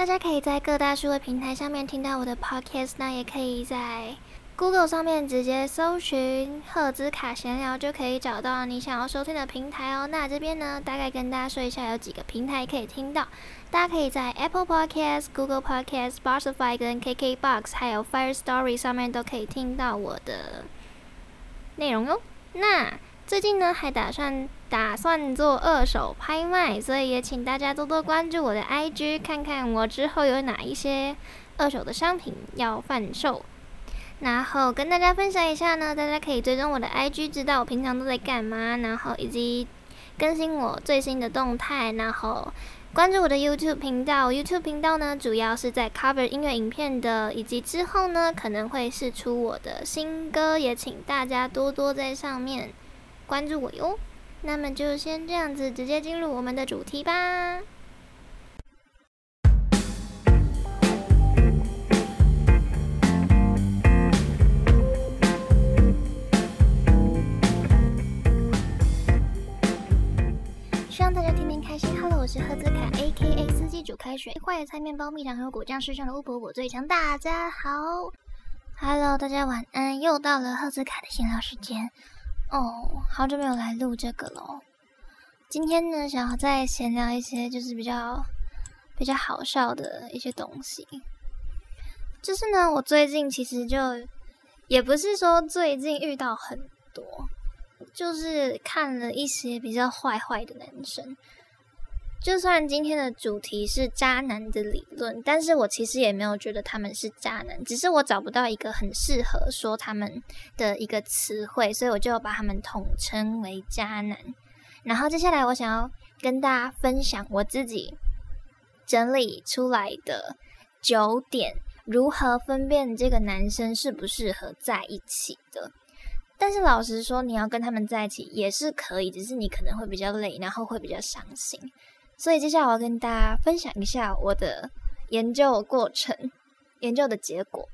大家可以在各大数位平台上面听到我的 podcast，那也可以在 Google 上面直接搜寻赫兹卡闲聊，就可以找到你想要收听的平台哦。那这边呢，大概跟大家说一下，有几个平台可以听到。大家可以在 Apple Podcast、Google Podcast、Spotify 跟 KKBox，还有 Fire Story 上面都可以听到我的内容哦。那最近呢，还打算打算做二手拍卖，所以也请大家多多关注我的 IG，看看我之后有哪一些二手的商品要贩售。然后跟大家分享一下呢，大家可以追踪我的 IG，知道我平常都在干嘛，然后以及更新我最新的动态，然后关注我的 YouTube 频道。YouTube 频道呢，主要是在 cover 音乐影片的，以及之后呢可能会试出我的新歌，也请大家多多在上面关注我哟。那么就先这样子，直接进入我们的主题吧。希望大家天天开心，Hello，我是赫兹卡，A.K.A 司机煮开水，坏的菜面包、蜜糖和果酱，世上的巫婆我最强。大家好，Hello，大家晚安，又到了赫兹卡的闲聊时间。哦，好久没有来录这个了。今天呢，想要再闲聊一些，就是比较比较好笑的一些东西。就是呢，我最近其实就也不是说最近遇到很多。就是看了一些比较坏坏的男生，就算今天的主题是渣男的理论，但是我其实也没有觉得他们是渣男，只是我找不到一个很适合说他们的一个词汇，所以我就把他们统称为渣男。然后接下来我想要跟大家分享我自己整理出来的九点，如何分辨这个男生适不适合在一起的。但是老实说，你要跟他们在一起也是可以，只是你可能会比较累，然后会比较伤心。所以接下来我要跟大家分享一下我的研究过程、研究的结果。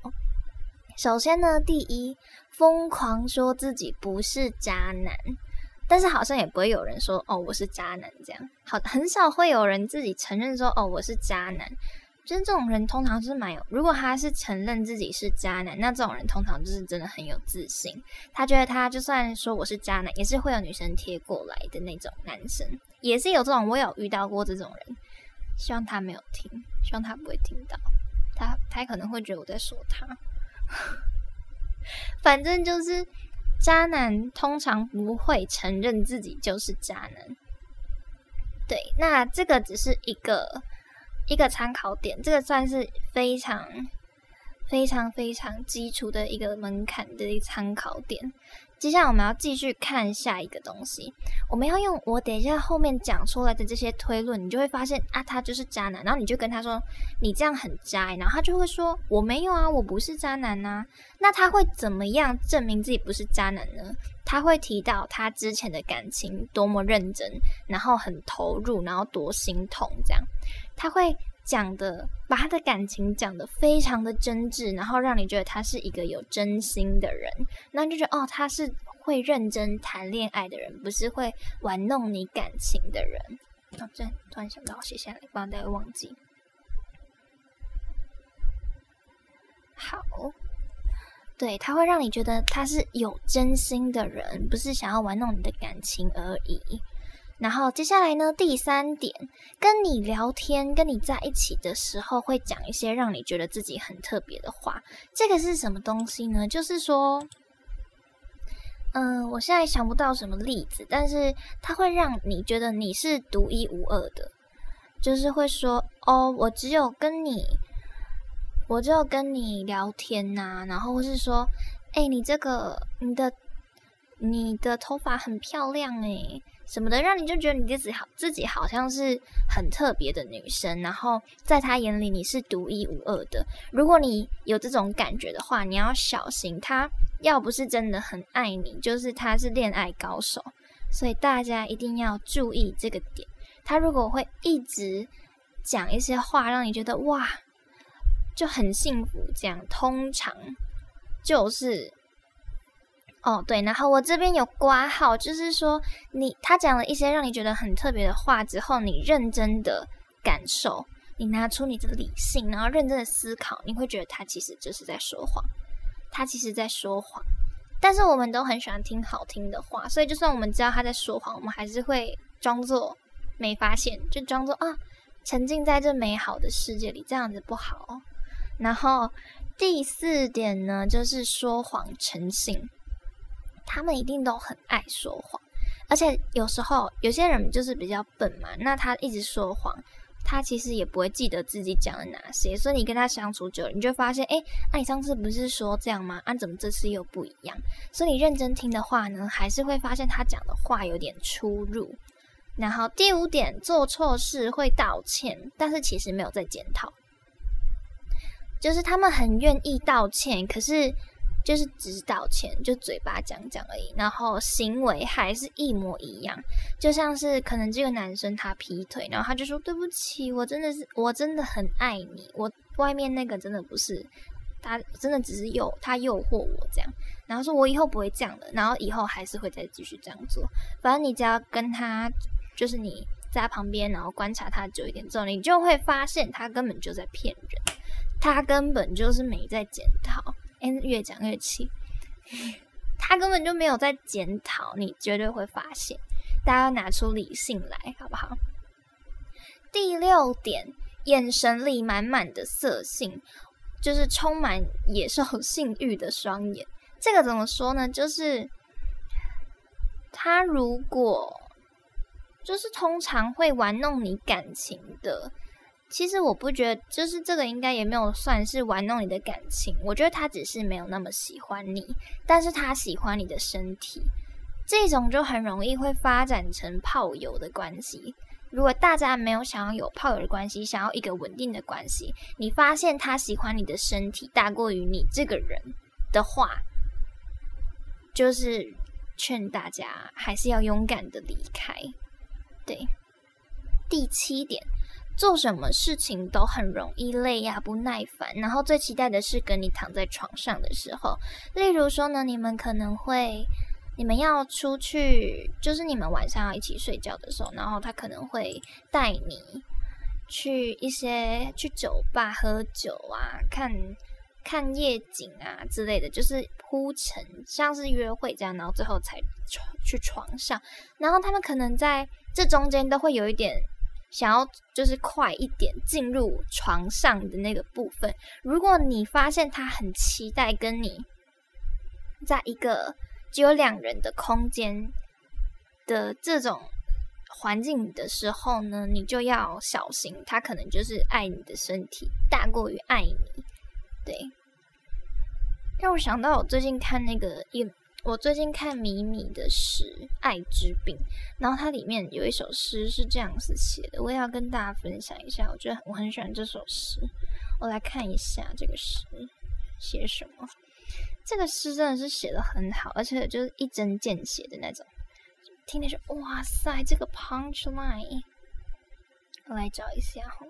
首先呢，第一，疯狂说自己不是渣男，但是好像也不会有人说哦我是渣男这样。好，很少会有人自己承认说哦我是渣男。就是这种人通常是蛮有，如果他是承认自己是渣男，那这种人通常就是真的很有自信。他觉得他就算说我是渣男，也是会有女生贴过来的那种男生，也是有这种，我有遇到过这种人。希望他没有听，希望他不会听到，他他可能会觉得我在说他。反正就是渣男通常不会承认自己就是渣男。对，那这个只是一个。一个参考点，这个算是非常、非常、非常基础的一个门槛的一个参考点。接下来我们要继续看下一个东西，我们要用我等一下后面讲出来的这些推论，你就会发现啊，他就是渣男。然后你就跟他说，你这样很渣，然后他就会说，我没有啊，我不是渣男呐。那他会怎么样证明自己不是渣男呢？他会提到他之前的感情多么认真，然后很投入，然后多心痛这样。他会讲的，把他的感情讲的非常的真挚，然后让你觉得他是一个有真心的人，那就觉得哦，他是会认真谈恋爱的人，不是会玩弄你感情的人。哦，这突然想到写下来，不然待会忘记。好，对他会让你觉得他是有真心的人，不是想要玩弄你的感情而已。然后接下来呢？第三点，跟你聊天、跟你在一起的时候，会讲一些让你觉得自己很特别的话。这个是什么东西呢？就是说，嗯，我现在想不到什么例子，但是它会让你觉得你是独一无二的。就是会说，哦，我只有跟你，我只有跟你聊天呐。然后或是说，哎，你这个，你的，你的头发很漂亮，哎。什么的，让你就觉得你自己好，自己好像是很特别的女生，然后在他眼里你是独一无二的。如果你有这种感觉的话，你要小心，他要不是真的很爱你，就是他是恋爱高手。所以大家一定要注意这个点。他如果会一直讲一些话，让你觉得哇就很幸福，这样通常就是。哦，对，然后我这边有挂号，就是说你他讲了一些让你觉得很特别的话之后，你认真的感受，你拿出你的理性，然后认真的思考，你会觉得他其实就是在说谎，他其实在说谎。但是我们都很喜欢听好听的话，所以就算我们知道他在说谎，我们还是会装作没发现，就装作啊，沉浸在这美好的世界里，这样子不好。然后第四点呢，就是说谎成性，他们一定都很爱说谎，而且有时候有些人就是比较笨嘛，那他一直说谎。他其实也不会记得自己讲了哪些，所以你跟他相处久了，你就发现，哎，那你上次不是说这样吗？啊，怎么这次又不一样？所以你认真听的话呢，还是会发现他讲的话有点出入。然后第五点，做错事会道歉，但是其实没有在检讨，就是他们很愿意道歉，可是。就是只是道歉，就嘴巴讲讲而已，然后行为还是一模一样。就像是可能这个男生他劈腿，然后他就说对不起，我真的是我真的很爱你，我外面那个真的不是他，真的只是诱他诱惑我这样。然后说我以后不会这样的，然后以后还是会再继续这样做。反正你只要跟他，就是你在他旁边，然后观察他久一点之后，你就会发现他根本就在骗人，他根本就是没在检讨。哎，越讲越气，他根本就没有在检讨，你绝对会发现。大家要拿出理性来，好不好？第六点，眼神里满满的色性，就是充满野兽性欲的双眼。这个怎么说呢？就是他如果，就是通常会玩弄你感情的。其实我不觉得，就是这个应该也没有算是玩弄你的感情。我觉得他只是没有那么喜欢你，但是他喜欢你的身体，这种就很容易会发展成炮友的关系。如果大家没有想要有炮友的关系，想要一个稳定的关系，你发现他喜欢你的身体大过于你这个人的话，就是劝大家还是要勇敢的离开。对，第七点。做什么事情都很容易累呀，不耐烦。然后最期待的是跟你躺在床上的时候。例如说呢，你们可能会，你们要出去，就是你们晚上要一起睡觉的时候，然后他可能会带你去一些去酒吧喝酒啊，看看夜景啊之类的，就是铺陈像是约会这样，然后最后才去床上。然后他们可能在这中间都会有一点。想要就是快一点进入床上的那个部分。如果你发现他很期待跟你在一个只有两人的空间的这种环境的时候呢，你就要小心，他可能就是爱你的身体大过于爱你。对，让我想到我最近看那个一。我最近看米米的诗《爱之病》，然后它里面有一首诗是这样子写的，我也要跟大家分享一下。我觉得我很喜欢这首诗，我来看一下这个诗写什么。这个诗真的是写的很好，而且就是一针见血的那种，听的是哇塞，这个 punch line。我来找一下哈，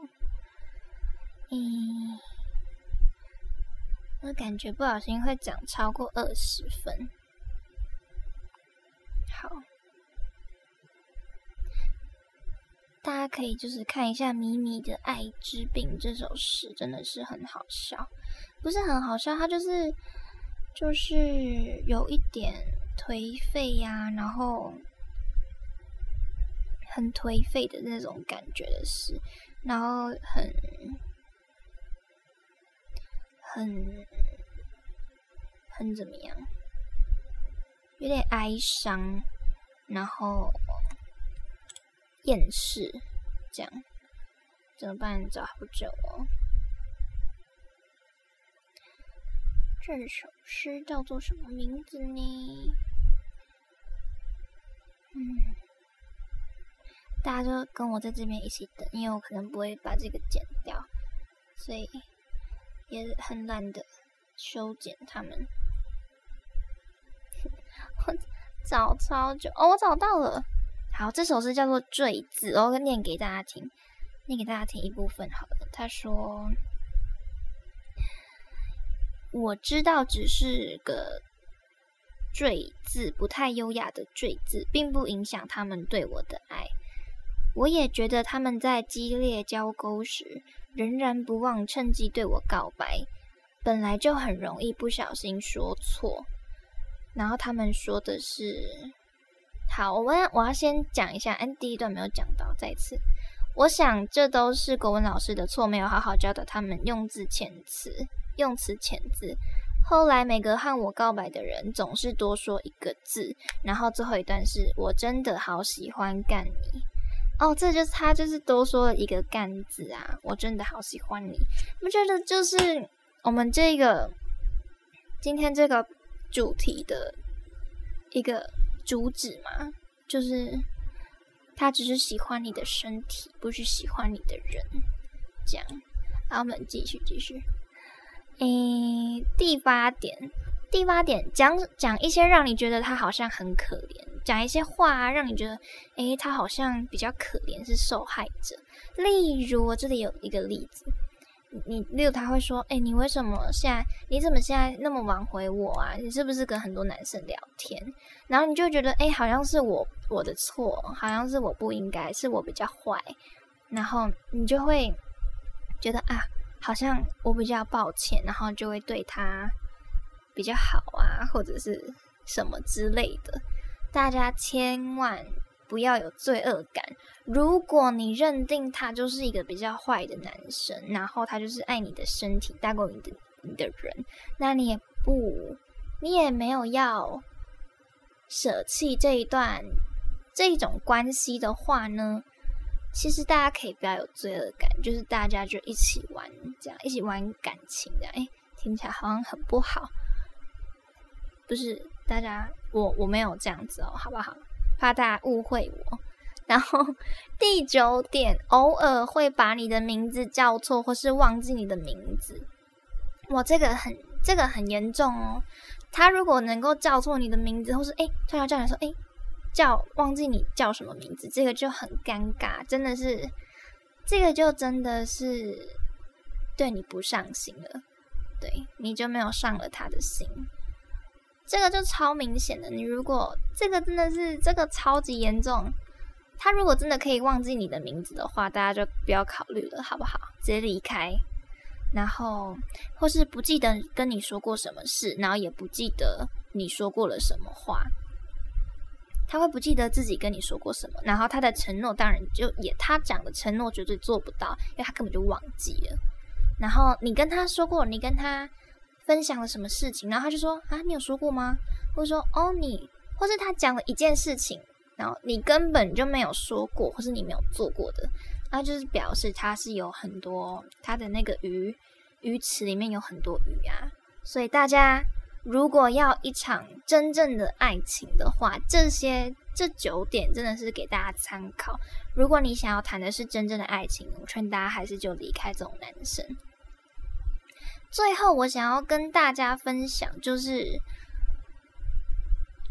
嗯，我感觉不小心会讲超过二十分。好，大家可以就是看一下米米的《爱之病》这首诗，真的是很好笑，不是很好笑，它就是就是有一点颓废呀，然后很颓废的那种感觉的诗，然后很很很怎么样？有点哀伤，然后厌世，这样怎么办？找好久哦。这首诗叫做什么名字呢？嗯，大家就跟我在这边一起等，因为我可能不会把这个剪掉，所以也很懒得修剪它们。我找超久哦，我找到了。好，这首诗叫做《坠字》，我念给大家听，念给大家听一部分好了。他说：“我知道只是个坠字，不太优雅的坠字，并不影响他们对我的爱。我也觉得他们在激烈交沟时，仍然不忘趁机对我告白。本来就很容易不小心说错。然后他们说的是：好，我要我要先讲一下，嗯，第一段没有讲到，再次，我想这都是国文老师的错，没有好好教导他们用字遣词，用词遣字。后来每个和我告白的人总是多说一个字，然后最后一段是我真的好喜欢干你。哦，这就是他就是多说了一个干字啊，我真的好喜欢你，我觉得就是我们这个今天这个主题的一个主旨嘛？就是他只是喜欢你的身体，不是喜欢你的人，这样。好，我们继续继续。诶，第八点，第八点讲讲一些让你觉得他好像很可怜，讲一些话让你觉得，诶，他好像比较可怜，是受害者。例如，我这里有一个例子，你例如他会说，诶，你为什么现在，你怎么现在那么晚回我啊？你是不是跟很多男生聊天？然后你就觉得，诶，好像是我我的错，好像是我不应该，是我比较坏，然后你就会觉得啊。好像我比较抱歉，然后就会对他比较好啊，或者是什么之类的。大家千万不要有罪恶感。如果你认定他就是一个比较坏的男生，然后他就是爱你的身体大过你的你的人，那你也不，你也没有要舍弃这一段这一种关系的话呢？其实大家可以不要有罪恶感，就是大家就一起玩，这样一起玩感情的，哎，听起来好像很不好。不是，大家我我没有这样子哦，好不好？怕大家误会我。然后第九点，偶尔会把你的名字叫错，或是忘记你的名字。哇，这个很这个很严重哦。他如果能够叫错你的名字，或是哎突然叫你说哎。叫忘记你叫什么名字，这个就很尴尬，真的是，这个就真的是对你不上心了，对，你就没有上了他的心，这个就超明显的。你如果这个真的是这个超级严重，他如果真的可以忘记你的名字的话，大家就不要考虑了，好不好？直接离开，然后或是不记得跟你说过什么事，然后也不记得你说过了什么话。他会不记得自己跟你说过什么，然后他的承诺当然就也他讲的承诺绝对做不到，因为他根本就忘记了。然后你跟他说过，你跟他分享了什么事情，然后他就说啊，你有说过吗？或者说哦，你，或是他讲了一件事情，然后你根本就没有说过，或是你没有做过的，那就是表示他是有很多他的那个鱼鱼池里面有很多鱼啊，所以大家。如果要一场真正的爱情的话，这些这九点真的是给大家参考。如果你想要谈的是真正的爱情，我劝大家还是就离开这种男生。最后，我想要跟大家分享，就是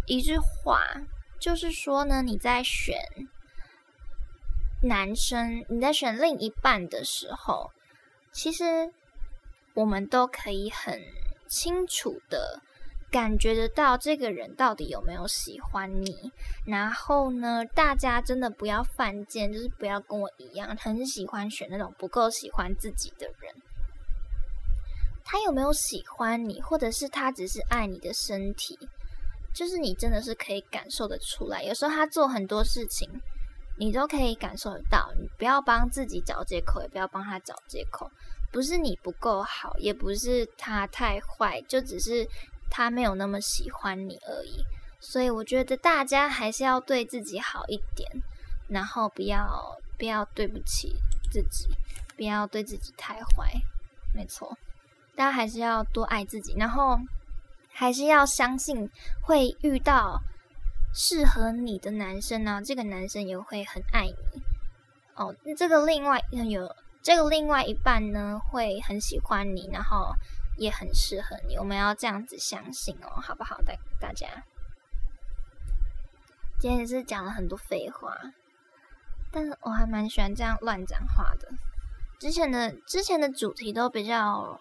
一句话，就是说呢，你在选男生，你在选另一半的时候，其实我们都可以很清楚的。感觉得到这个人到底有没有喜欢你，然后呢，大家真的不要犯贱，就是不要跟我一样，很喜欢选那种不够喜欢自己的人。他有没有喜欢你，或者是他只是爱你的身体，就是你真的是可以感受得出来。有时候他做很多事情，你都可以感受得到。你不要帮自己找借口，也不要帮他找借口。不是你不够好，也不是他太坏，就只是。他没有那么喜欢你而已，所以我觉得大家还是要对自己好一点，然后不要不要对不起自己，不要对自己太坏。没错，大家还是要多爱自己，然后还是要相信会遇到适合你的男生呢。这个男生也会很爱你哦。这个另外有这个另外一半呢，会很喜欢你，然后。也很适合你，我们要这样子相信哦，好不好？大大家，今天也是讲了很多废话，但是我还蛮喜欢这样乱讲话的。之前的之前的主题都比较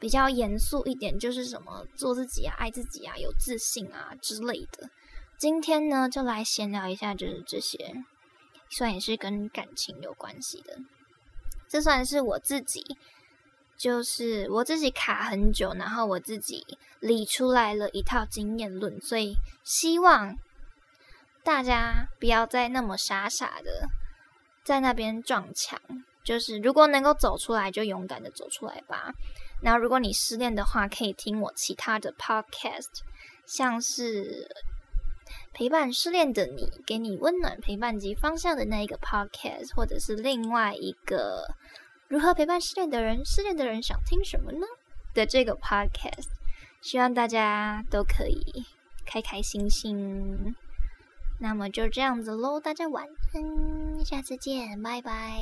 比较严肃一点，就是什么做自己啊、爱自己啊、有自信啊之类的。今天呢，就来闲聊一下，就是这些算也是跟感情有关系的。这算是我自己，就是我自己卡很久，然后我自己理出来了一套经验论，所以希望大家不要再那么傻傻的在那边撞墙。就是如果能够走出来，就勇敢的走出来吧。那如果你失恋的话，可以听我其他的 podcast，像是陪伴失恋的你，给你温暖陪伴及方向的那一个 podcast，或者是另外一个如何陪伴失恋的人，失恋的人想听什么呢的这个 podcast。希望大家都可以开开心心。那么就这样子喽，大家晚安，下次见，拜拜。